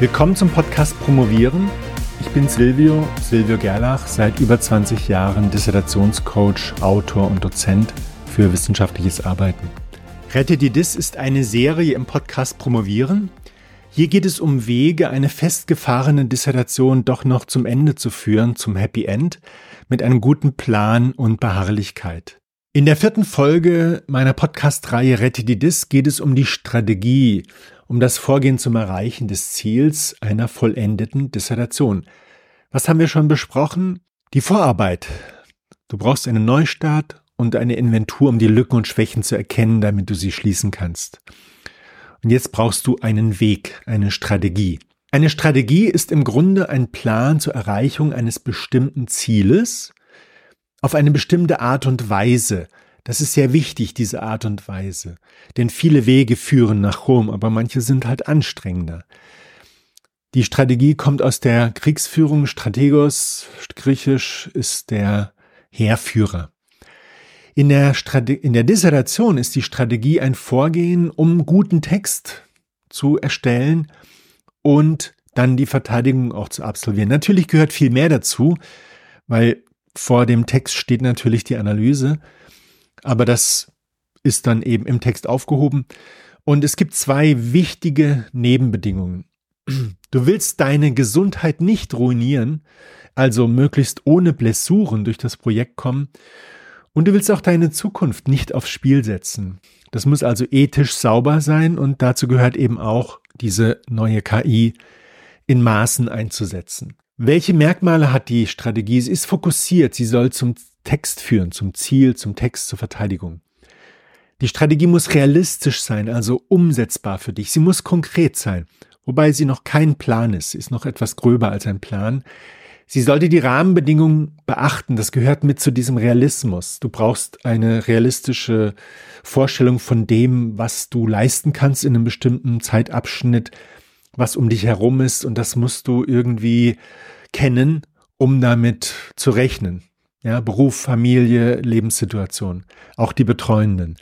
Willkommen zum Podcast Promovieren. Ich bin Silvio, Silvio Gerlach, seit über 20 Jahren Dissertationscoach, Autor und Dozent für wissenschaftliches Arbeiten. Rette die Dis ist eine Serie im Podcast Promovieren. Hier geht es um Wege, eine festgefahrene Dissertation doch noch zum Ende zu führen, zum Happy End, mit einem guten Plan und Beharrlichkeit. In der vierten Folge meiner Podcast-Reihe Rette die Dis geht es um die Strategie, um das Vorgehen zum Erreichen des Ziels einer vollendeten Dissertation. Was haben wir schon besprochen? Die Vorarbeit. Du brauchst einen Neustart und eine Inventur, um die Lücken und Schwächen zu erkennen, damit du sie schließen kannst. Und jetzt brauchst du einen Weg, eine Strategie. Eine Strategie ist im Grunde ein Plan zur Erreichung eines bestimmten Zieles auf eine bestimmte Art und Weise, das ist sehr wichtig, diese Art und Weise. Denn viele Wege führen nach Rom, aber manche sind halt anstrengender. Die Strategie kommt aus der Kriegsführung. Strategos, griechisch, ist der Heerführer. In der, Strate in der Dissertation ist die Strategie ein Vorgehen, um guten Text zu erstellen und dann die Verteidigung auch zu absolvieren. Natürlich gehört viel mehr dazu, weil vor dem Text steht natürlich die Analyse, aber das ist dann eben im Text aufgehoben. Und es gibt zwei wichtige Nebenbedingungen. Du willst deine Gesundheit nicht ruinieren, also möglichst ohne Blessuren durch das Projekt kommen. Und du willst auch deine Zukunft nicht aufs Spiel setzen. Das muss also ethisch sauber sein und dazu gehört eben auch diese neue KI in Maßen einzusetzen. Welche Merkmale hat die Strategie? Sie ist fokussiert, sie soll zum Text führen, zum Ziel, zum Text, zur Verteidigung. Die Strategie muss realistisch sein, also umsetzbar für dich. Sie muss konkret sein, wobei sie noch kein Plan ist. Sie ist noch etwas gröber als ein Plan. Sie sollte die Rahmenbedingungen beachten. Das gehört mit zu diesem Realismus. Du brauchst eine realistische Vorstellung von dem, was du leisten kannst in einem bestimmten Zeitabschnitt, was um dich herum ist. Und das musst du irgendwie kennen, um damit zu rechnen. Ja, Beruf, Familie, Lebenssituation, auch die Betreuenden.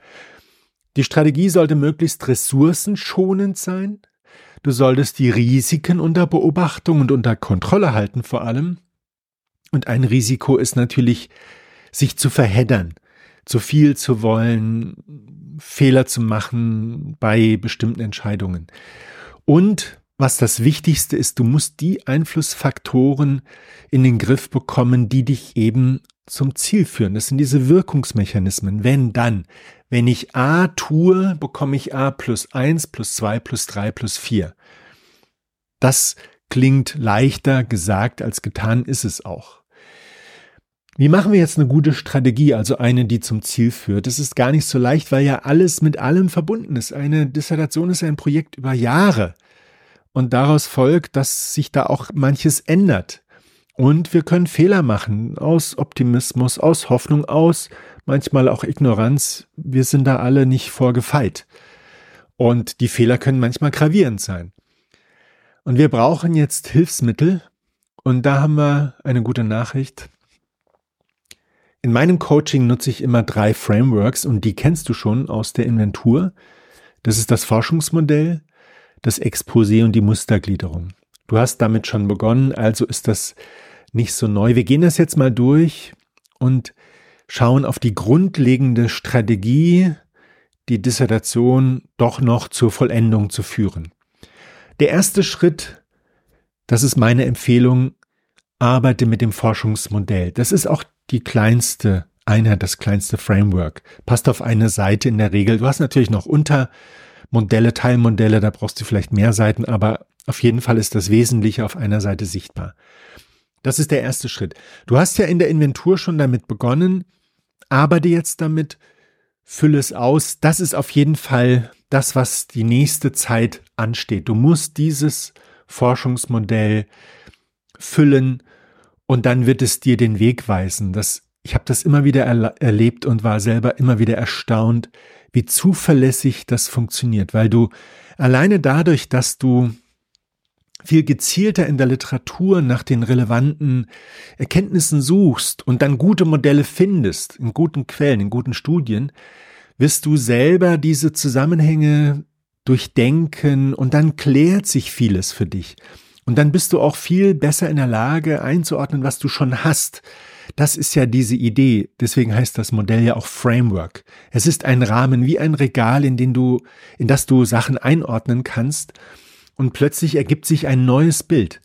Die Strategie sollte möglichst ressourcenschonend sein. Du solltest die Risiken unter Beobachtung und unter Kontrolle halten vor allem. Und ein Risiko ist natürlich, sich zu verheddern, zu viel zu wollen, Fehler zu machen bei bestimmten Entscheidungen. Und was das Wichtigste ist, du musst die Einflussfaktoren in den Griff bekommen, die dich eben zum Ziel führen. Das sind diese Wirkungsmechanismen. Wenn dann, wenn ich A tue, bekomme ich A plus eins plus zwei plus drei plus vier. Das klingt leichter gesagt als getan ist es auch. Wie machen wir jetzt eine gute Strategie, also eine, die zum Ziel führt? Das ist gar nicht so leicht, weil ja alles mit allem verbunden ist. Eine Dissertation ist ein Projekt über Jahre. Und daraus folgt, dass sich da auch manches ändert. Und wir können Fehler machen aus Optimismus, aus Hoffnung, aus manchmal auch Ignoranz. Wir sind da alle nicht vorgefeit. Und die Fehler können manchmal gravierend sein. Und wir brauchen jetzt Hilfsmittel. Und da haben wir eine gute Nachricht. In meinem Coaching nutze ich immer drei Frameworks und die kennst du schon aus der Inventur. Das ist das Forschungsmodell, das Exposé und die Mustergliederung. Du hast damit schon begonnen, also ist das nicht so neu. Wir gehen das jetzt mal durch und schauen auf die grundlegende Strategie, die Dissertation doch noch zur Vollendung zu führen. Der erste Schritt, das ist meine Empfehlung, arbeite mit dem Forschungsmodell. Das ist auch die kleinste Einheit, das kleinste Framework. Passt auf eine Seite in der Regel. Du hast natürlich noch unter Modelle, Teilmodelle, da brauchst du vielleicht mehr Seiten, aber auf jeden Fall ist das Wesentliche auf einer Seite sichtbar. Das ist der erste Schritt. Du hast ja in der Inventur schon damit begonnen, arbeite jetzt damit, fülle es aus. Das ist auf jeden Fall das, was die nächste Zeit ansteht. Du musst dieses Forschungsmodell füllen und dann wird es dir den Weg weisen. Das, ich habe das immer wieder erlebt und war selber immer wieder erstaunt, wie zuverlässig das funktioniert, weil du alleine dadurch, dass du viel gezielter in der Literatur nach den relevanten Erkenntnissen suchst und dann gute Modelle findest, in guten Quellen, in guten Studien, wirst du selber diese Zusammenhänge durchdenken und dann klärt sich vieles für dich. Und dann bist du auch viel besser in der Lage einzuordnen, was du schon hast. Das ist ja diese Idee. Deswegen heißt das Modell ja auch Framework. Es ist ein Rahmen wie ein Regal, in den du, in das du Sachen einordnen kannst. Und plötzlich ergibt sich ein neues Bild.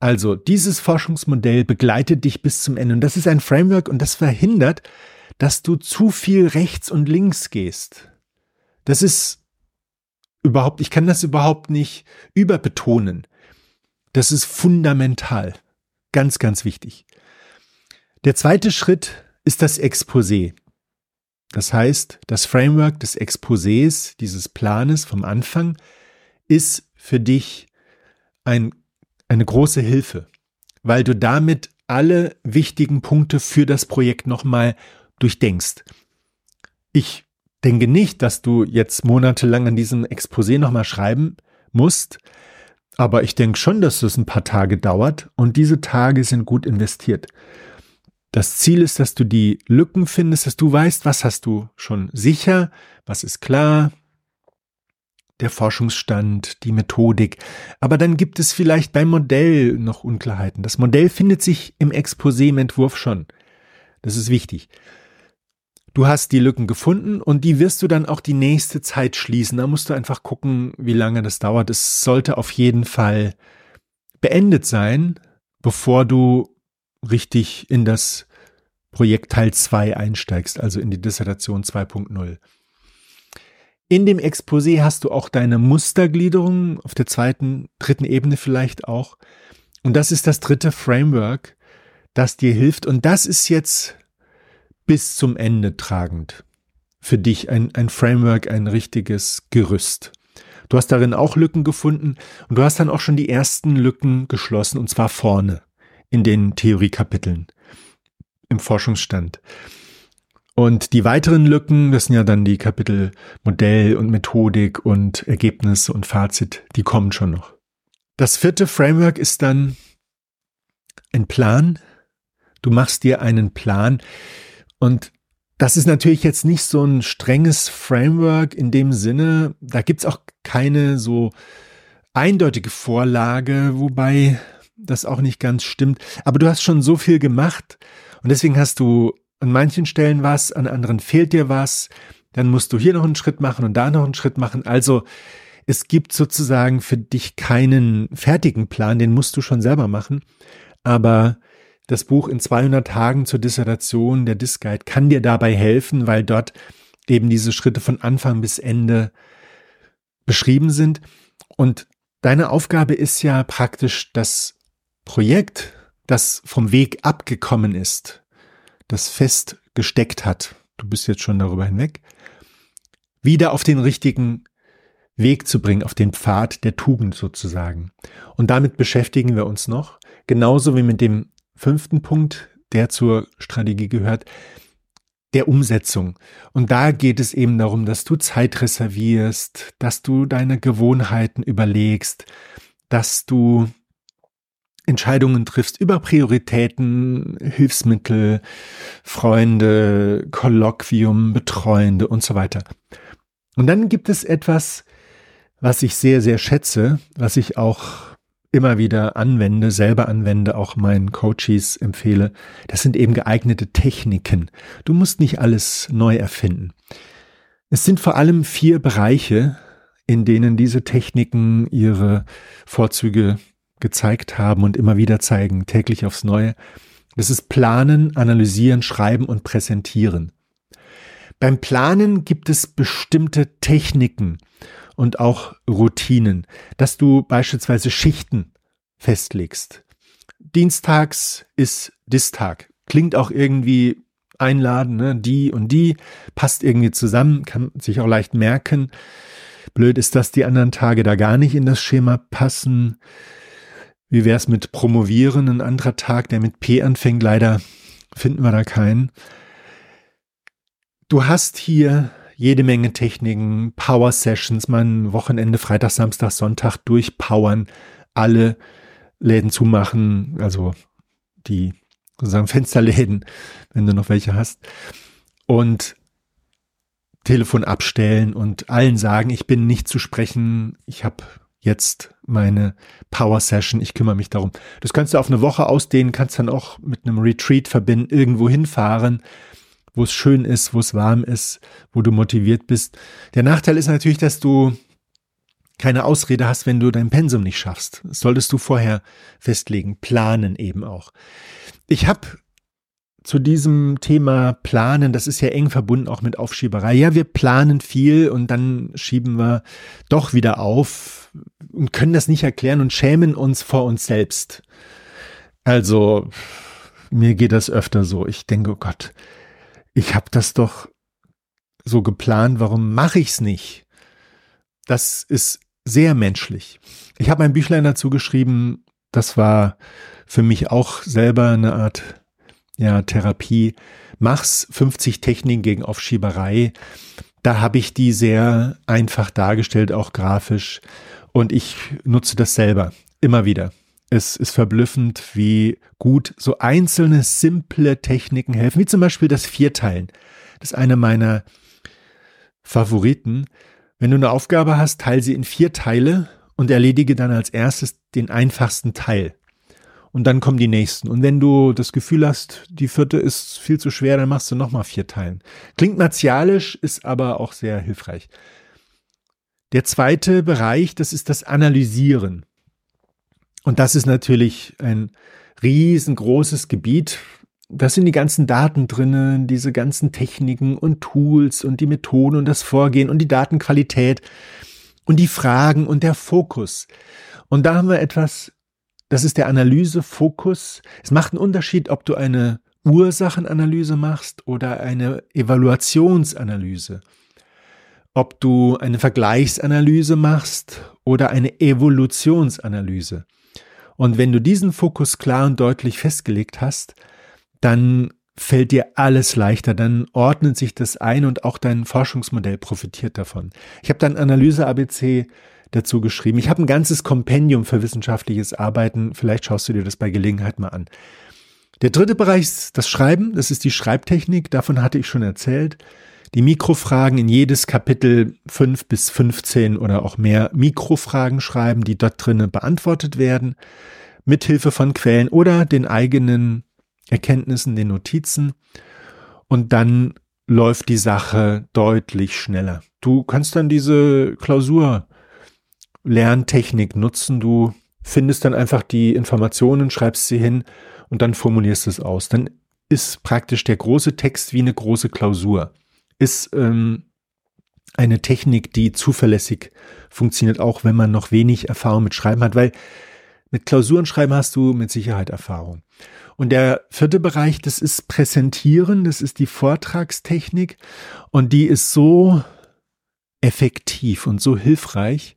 Also dieses Forschungsmodell begleitet dich bis zum Ende. Und das ist ein Framework und das verhindert, dass du zu viel rechts und links gehst. Das ist überhaupt, ich kann das überhaupt nicht überbetonen. Das ist fundamental. Ganz, ganz wichtig. Der zweite Schritt ist das Exposé. Das heißt, das Framework des Exposés, dieses Planes vom Anfang, ist für dich ein, eine große Hilfe, weil du damit alle wichtigen Punkte für das Projekt nochmal durchdenkst. Ich denke nicht, dass du jetzt monatelang an diesem Exposé nochmal schreiben musst, aber ich denke schon, dass es ein paar Tage dauert und diese Tage sind gut investiert. Das Ziel ist, dass du die Lücken findest, dass du weißt, was hast du schon sicher, was ist klar, der Forschungsstand, die Methodik. Aber dann gibt es vielleicht beim Modell noch Unklarheiten. Das Modell findet sich im Exposé, im Entwurf schon. Das ist wichtig. Du hast die Lücken gefunden und die wirst du dann auch die nächste Zeit schließen. Da musst du einfach gucken, wie lange das dauert. Es sollte auf jeden Fall beendet sein, bevor du richtig in das Projekt Teil 2 einsteigst, also in die Dissertation 2.0. In dem Exposé hast du auch deine Mustergliederung, auf der zweiten, dritten Ebene vielleicht auch. Und das ist das dritte Framework, das dir hilft. Und das ist jetzt bis zum Ende tragend. Für dich ein, ein Framework, ein richtiges Gerüst. Du hast darin auch Lücken gefunden und du hast dann auch schon die ersten Lücken geschlossen, und zwar vorne in den Theoriekapiteln im Forschungsstand. Und die weiteren Lücken, das sind ja dann die Kapitel Modell und Methodik und Ergebnisse und Fazit, die kommen schon noch. Das vierte Framework ist dann ein Plan. Du machst dir einen Plan und das ist natürlich jetzt nicht so ein strenges Framework in dem Sinne, da gibt's auch keine so eindeutige Vorlage, wobei das auch nicht ganz stimmt. Aber du hast schon so viel gemacht und deswegen hast du an manchen Stellen was, an anderen fehlt dir was, dann musst du hier noch einen Schritt machen und da noch einen Schritt machen. Also es gibt sozusagen für dich keinen fertigen Plan, den musst du schon selber machen. Aber das Buch in 200 Tagen zur Dissertation, der Disc Guide, kann dir dabei helfen, weil dort eben diese Schritte von Anfang bis Ende beschrieben sind. Und deine Aufgabe ist ja praktisch das Projekt, das vom Weg abgekommen ist, das festgesteckt hat, du bist jetzt schon darüber hinweg, wieder auf den richtigen Weg zu bringen, auf den Pfad der Tugend sozusagen. Und damit beschäftigen wir uns noch, genauso wie mit dem fünften Punkt, der zur Strategie gehört, der Umsetzung. Und da geht es eben darum, dass du Zeit reservierst, dass du deine Gewohnheiten überlegst, dass du Entscheidungen triffst über Prioritäten, Hilfsmittel, Freunde, Kolloquium, Betreuende und so weiter. Und dann gibt es etwas, was ich sehr, sehr schätze, was ich auch immer wieder anwende, selber anwende, auch meinen Coaches empfehle. Das sind eben geeignete Techniken. Du musst nicht alles neu erfinden. Es sind vor allem vier Bereiche, in denen diese Techniken ihre Vorzüge gezeigt haben und immer wieder zeigen, täglich aufs Neue. Das ist Planen, Analysieren, Schreiben und Präsentieren. Beim Planen gibt es bestimmte Techniken und auch Routinen, dass du beispielsweise Schichten festlegst. Dienstags ist Distag. Klingt auch irgendwie einladen, ne? die und die, passt irgendwie zusammen, kann sich auch leicht merken. Blöd ist, dass die anderen Tage da gar nicht in das Schema passen. Wie wäre es mit Promovieren, ein anderer Tag, der mit P anfängt? Leider finden wir da keinen. Du hast hier jede Menge Techniken, Power Sessions, mein Wochenende, Freitag, Samstag, Sonntag durchpowern, alle Läden zumachen, also die sozusagen Fensterläden, wenn du noch welche hast. Und Telefon abstellen und allen sagen, ich bin nicht zu sprechen, ich habe jetzt meine Power Session, ich kümmere mich darum. Das kannst du auf eine Woche ausdehnen, kannst dann auch mit einem Retreat verbinden, irgendwo hinfahren, wo es schön ist, wo es warm ist, wo du motiviert bist. Der Nachteil ist natürlich, dass du keine Ausrede hast, wenn du dein Pensum nicht schaffst. Das solltest du vorher festlegen, planen eben auch. Ich habe zu diesem Thema Planen, das ist ja eng verbunden auch mit Aufschieberei. Ja, wir planen viel und dann schieben wir doch wieder auf und können das nicht erklären und schämen uns vor uns selbst. Also, mir geht das öfter so. Ich denke, oh Gott, ich habe das doch so geplant, warum mache ich es nicht? Das ist sehr menschlich. Ich habe ein Büchlein dazu geschrieben, das war für mich auch selber eine Art ja, Therapie. Mach's 50 Techniken gegen Aufschieberei. Da habe ich die sehr einfach dargestellt, auch grafisch. Und ich nutze das selber immer wieder. Es ist verblüffend, wie gut so einzelne simple Techniken helfen, wie zum Beispiel das Vierteilen. Das ist eine meiner Favoriten. Wenn du eine Aufgabe hast, teile sie in vier Teile und erledige dann als erstes den einfachsten Teil und dann kommen die nächsten. Und wenn du das Gefühl hast, die vierte ist viel zu schwer, dann machst du nochmal vier Teilen. Klingt martialisch, ist aber auch sehr hilfreich. Der zweite Bereich, das ist das Analysieren. Und das ist natürlich ein riesengroßes Gebiet. Da sind die ganzen Daten drinnen, diese ganzen Techniken und Tools und die Methoden und das Vorgehen und die Datenqualität und die Fragen und der Fokus. Und da haben wir etwas das ist der Analysefokus. Es macht einen Unterschied, ob du eine Ursachenanalyse machst oder eine Evaluationsanalyse. Ob du eine Vergleichsanalyse machst oder eine Evolutionsanalyse. Und wenn du diesen Fokus klar und deutlich festgelegt hast, dann fällt dir alles leichter, dann ordnet sich das ein und auch dein Forschungsmodell profitiert davon. Ich habe dann Analyse ABC dazu geschrieben. Ich habe ein ganzes Kompendium für wissenschaftliches Arbeiten. Vielleicht schaust du dir das bei Gelegenheit mal an. Der dritte Bereich ist das Schreiben. Das ist die Schreibtechnik. Davon hatte ich schon erzählt. Die Mikrofragen in jedes Kapitel fünf bis 15 oder auch mehr Mikrofragen schreiben, die dort drinnen beantwortet werden, mithilfe von Quellen oder den eigenen Erkenntnissen, den Notizen. Und dann läuft die Sache deutlich schneller. Du kannst dann diese Klausur Lerntechnik nutzen. Du findest dann einfach die Informationen, schreibst sie hin und dann formulierst es aus. Dann ist praktisch der große Text wie eine große Klausur. Ist ähm, eine Technik, die zuverlässig funktioniert, auch wenn man noch wenig Erfahrung mit Schreiben hat, weil mit Klausuren schreiben hast du mit Sicherheit Erfahrung. Und der vierte Bereich, das ist Präsentieren, das ist die Vortragstechnik und die ist so effektiv und so hilfreich,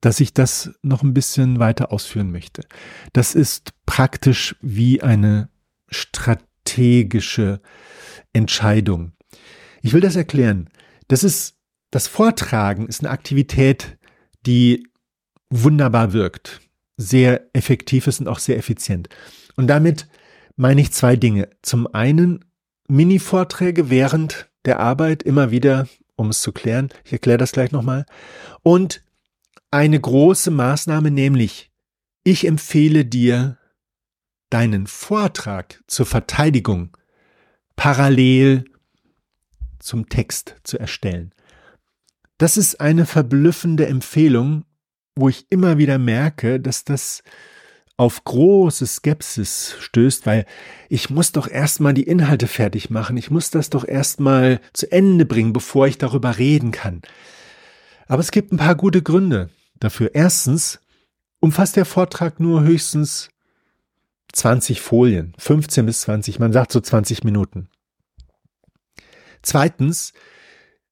dass ich das noch ein bisschen weiter ausführen möchte. Das ist praktisch wie eine strategische Entscheidung. Ich will das erklären. Das ist, das Vortragen ist eine Aktivität, die wunderbar wirkt, sehr effektiv ist und auch sehr effizient. Und damit meine ich zwei Dinge. Zum einen Mini-Vorträge während der Arbeit immer wieder, um es zu klären. Ich erkläre das gleich nochmal. Und eine große Maßnahme, nämlich ich empfehle dir, deinen Vortrag zur Verteidigung parallel zum Text zu erstellen. Das ist eine verblüffende Empfehlung, wo ich immer wieder merke, dass das auf große Skepsis stößt, weil ich muss doch erstmal die Inhalte fertig machen, ich muss das doch erstmal zu Ende bringen, bevor ich darüber reden kann. Aber es gibt ein paar gute Gründe dafür. Erstens umfasst der Vortrag nur höchstens 20 Folien, 15 bis 20, man sagt so 20 Minuten. Zweitens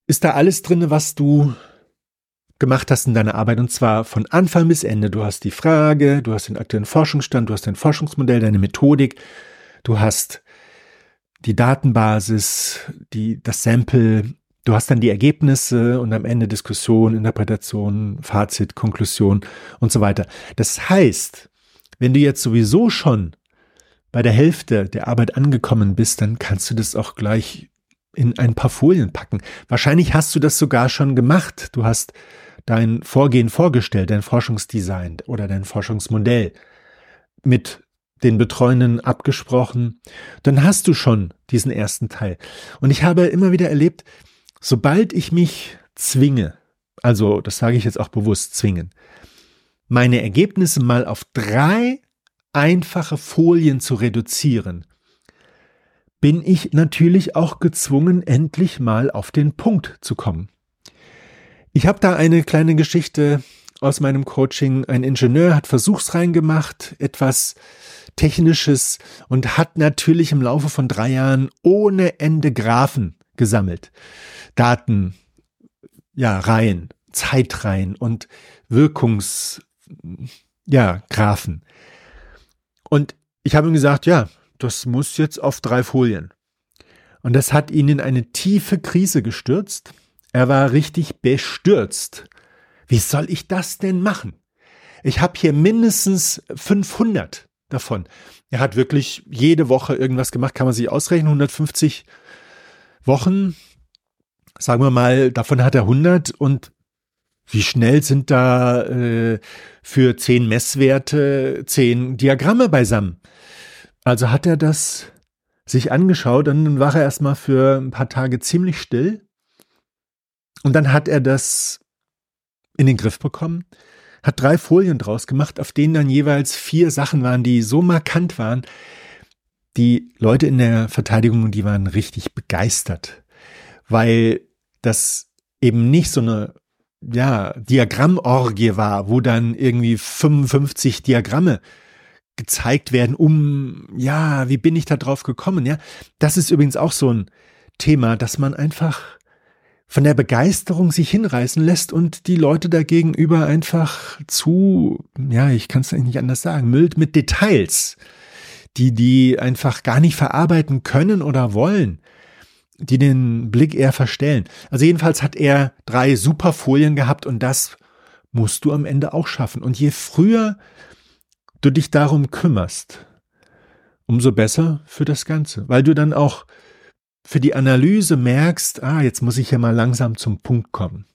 ist da alles drin, was du gemacht hast in deiner Arbeit und zwar von Anfang bis Ende. Du hast die Frage, du hast den aktuellen Forschungsstand, du hast dein Forschungsmodell, deine Methodik, du hast die Datenbasis, die, das Sample, Du hast dann die Ergebnisse und am Ende Diskussion, Interpretation, Fazit, Konklusion und so weiter. Das heißt, wenn du jetzt sowieso schon bei der Hälfte der Arbeit angekommen bist, dann kannst du das auch gleich in ein paar Folien packen. Wahrscheinlich hast du das sogar schon gemacht. Du hast dein Vorgehen vorgestellt, dein Forschungsdesign oder dein Forschungsmodell mit den Betreuenden abgesprochen. Dann hast du schon diesen ersten Teil. Und ich habe immer wieder erlebt, sobald ich mich zwinge, also das sage ich jetzt auch bewusst zwingen, meine Ergebnisse mal auf drei einfache Folien zu reduzieren, bin ich natürlich auch gezwungen, endlich mal auf den Punkt zu kommen. Ich habe da eine kleine Geschichte aus meinem Coaching. Ein Ingenieur hat Versuchsreihen gemacht, etwas Technisches und hat natürlich im Laufe von drei Jahren ohne Ende Graphen gesammelt. Daten, ja, Reihen, Zeitreihen und Wirkungs, ja, Graphen. Und ich habe ihm gesagt, ja, das muss jetzt auf drei Folien. Und das hat ihn in eine tiefe Krise gestürzt. Er war richtig bestürzt. Wie soll ich das denn machen? Ich habe hier mindestens 500 davon. Er hat wirklich jede Woche irgendwas gemacht, kann man sich ausrechnen, 150 Wochen, sagen wir mal, davon hat er 100 und wie schnell sind da äh, für zehn Messwerte zehn Diagramme beisammen? Also hat er das sich angeschaut und dann war er erstmal für ein paar Tage ziemlich still. Und dann hat er das in den Griff bekommen, hat drei Folien draus gemacht, auf denen dann jeweils vier Sachen waren, die so markant waren. Die Leute in der Verteidigung, die waren richtig begeistert, weil das eben nicht so eine ja, Diagrammorgie war, wo dann irgendwie 55 Diagramme gezeigt werden, um, ja, wie bin ich da drauf gekommen, ja. Das ist übrigens auch so ein Thema, dass man einfach von der Begeisterung sich hinreißen lässt und die Leute dagegenüber einfach zu, ja, ich kann es eigentlich nicht anders sagen, müllt mit Details, die die einfach gar nicht verarbeiten können oder wollen die den Blick eher verstellen. Also jedenfalls hat er drei super Folien gehabt und das musst du am Ende auch schaffen. Und je früher du dich darum kümmerst, umso besser für das Ganze, weil du dann auch für die Analyse merkst, ah, jetzt muss ich ja mal langsam zum Punkt kommen.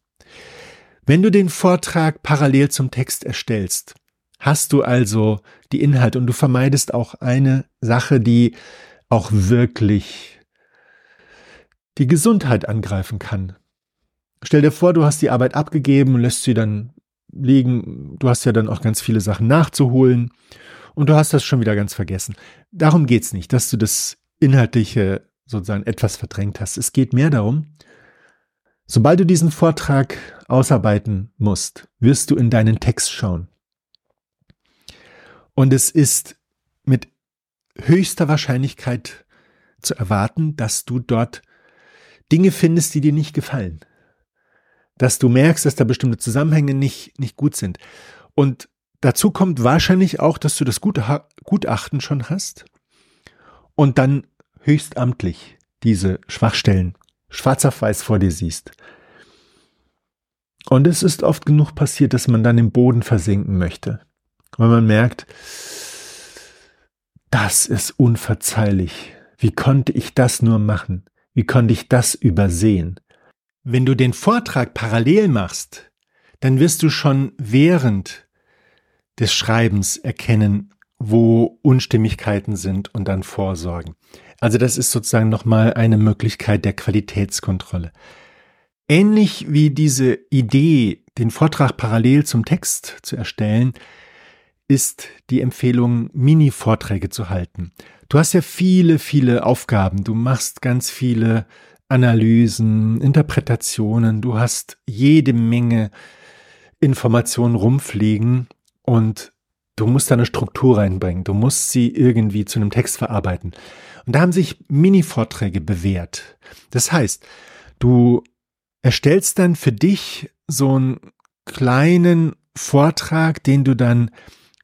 Wenn du den Vortrag parallel zum Text erstellst, hast du also die Inhalte und du vermeidest auch eine Sache, die auch wirklich die Gesundheit angreifen kann. Stell dir vor, du hast die Arbeit abgegeben, lässt sie dann liegen, du hast ja dann auch ganz viele Sachen nachzuholen und du hast das schon wieder ganz vergessen. Darum geht's nicht, dass du das Inhaltliche sozusagen etwas verdrängt hast. Es geht mehr darum, sobald du diesen Vortrag ausarbeiten musst, wirst du in deinen Text schauen. Und es ist mit höchster Wahrscheinlichkeit zu erwarten, dass du dort Dinge findest, die dir nicht gefallen. Dass du merkst, dass da bestimmte Zusammenhänge nicht, nicht gut sind. Und dazu kommt wahrscheinlich auch, dass du das Gutachten schon hast und dann höchstamtlich diese Schwachstellen schwarz auf weiß vor dir siehst. Und es ist oft genug passiert, dass man dann im Boden versinken möchte, weil man merkt, das ist unverzeihlich. Wie konnte ich das nur machen? Wie konnte ich das übersehen? Wenn du den Vortrag parallel machst, dann wirst du schon während des Schreibens erkennen, wo Unstimmigkeiten sind und dann vorsorgen. Also das ist sozusagen nochmal eine Möglichkeit der Qualitätskontrolle. Ähnlich wie diese Idee, den Vortrag parallel zum Text zu erstellen, ist die Empfehlung, Mini-Vorträge zu halten. Du hast ja viele, viele Aufgaben. Du machst ganz viele Analysen, Interpretationen. Du hast jede Menge Informationen rumfliegen und du musst da eine Struktur reinbringen. Du musst sie irgendwie zu einem Text verarbeiten. Und da haben sich Mini-Vorträge bewährt. Das heißt, du erstellst dann für dich so einen kleinen Vortrag, den du dann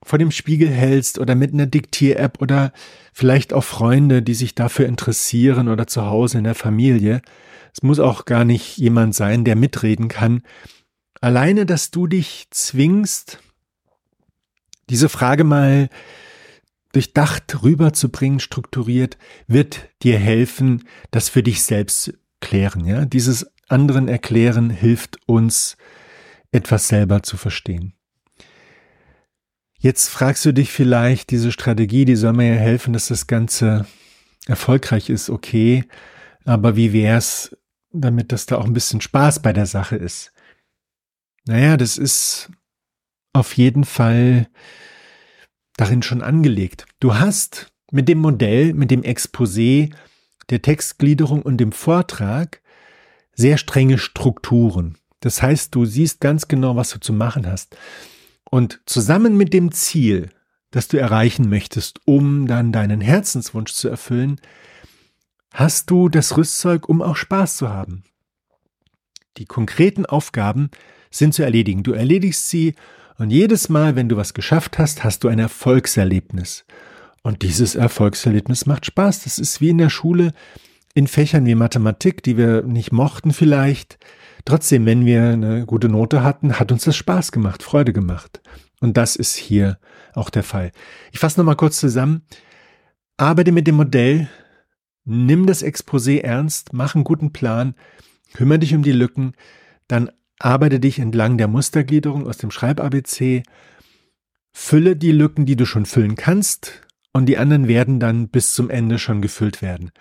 vor dem Spiegel hältst oder mit einer Diktier-App oder vielleicht auch Freunde, die sich dafür interessieren oder zu Hause in der Familie. Es muss auch gar nicht jemand sein, der mitreden kann. Alleine, dass du dich zwingst, diese Frage mal durchdacht rüberzubringen, strukturiert, wird dir helfen, das für dich selbst klären, ja. Dieses anderen erklären hilft uns, etwas selber zu verstehen. Jetzt fragst du dich vielleicht, diese Strategie, die soll mir ja helfen, dass das Ganze erfolgreich ist, okay, aber wie wär's, damit das da auch ein bisschen Spaß bei der Sache ist? Naja, das ist auf jeden Fall darin schon angelegt. Du hast mit dem Modell, mit dem Exposé, der Textgliederung und dem Vortrag sehr strenge Strukturen. Das heißt, du siehst ganz genau, was du zu machen hast. Und zusammen mit dem Ziel, das du erreichen möchtest, um dann deinen Herzenswunsch zu erfüllen, hast du das Rüstzeug, um auch Spaß zu haben. Die konkreten Aufgaben sind zu erledigen. Du erledigst sie und jedes Mal, wenn du was geschafft hast, hast du ein Erfolgserlebnis. Und dieses Erfolgserlebnis macht Spaß. Das ist wie in der Schule in Fächern wie Mathematik, die wir nicht mochten vielleicht. Trotzdem, wenn wir eine gute Note hatten, hat uns das Spaß gemacht, Freude gemacht. Und das ist hier auch der Fall. Ich fasse nochmal kurz zusammen. Arbeite mit dem Modell, nimm das Exposé ernst, mach einen guten Plan, kümmere dich um die Lücken, dann arbeite dich entlang der Mustergliederung aus dem Schreib-ABC, fülle die Lücken, die du schon füllen kannst, und die anderen werden dann bis zum Ende schon gefüllt werden.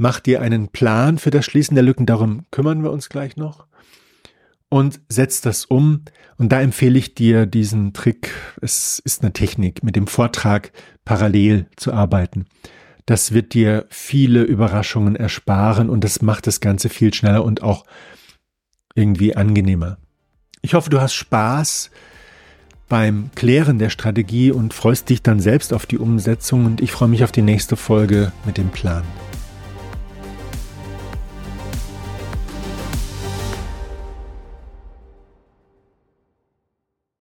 Mach dir einen Plan für das Schließen der Lücken, darum kümmern wir uns gleich noch. Und setz das um. Und da empfehle ich dir diesen Trick. Es ist eine Technik, mit dem Vortrag parallel zu arbeiten. Das wird dir viele Überraschungen ersparen und das macht das Ganze viel schneller und auch irgendwie angenehmer. Ich hoffe, du hast Spaß beim Klären der Strategie und freust dich dann selbst auf die Umsetzung und ich freue mich auf die nächste Folge mit dem Plan.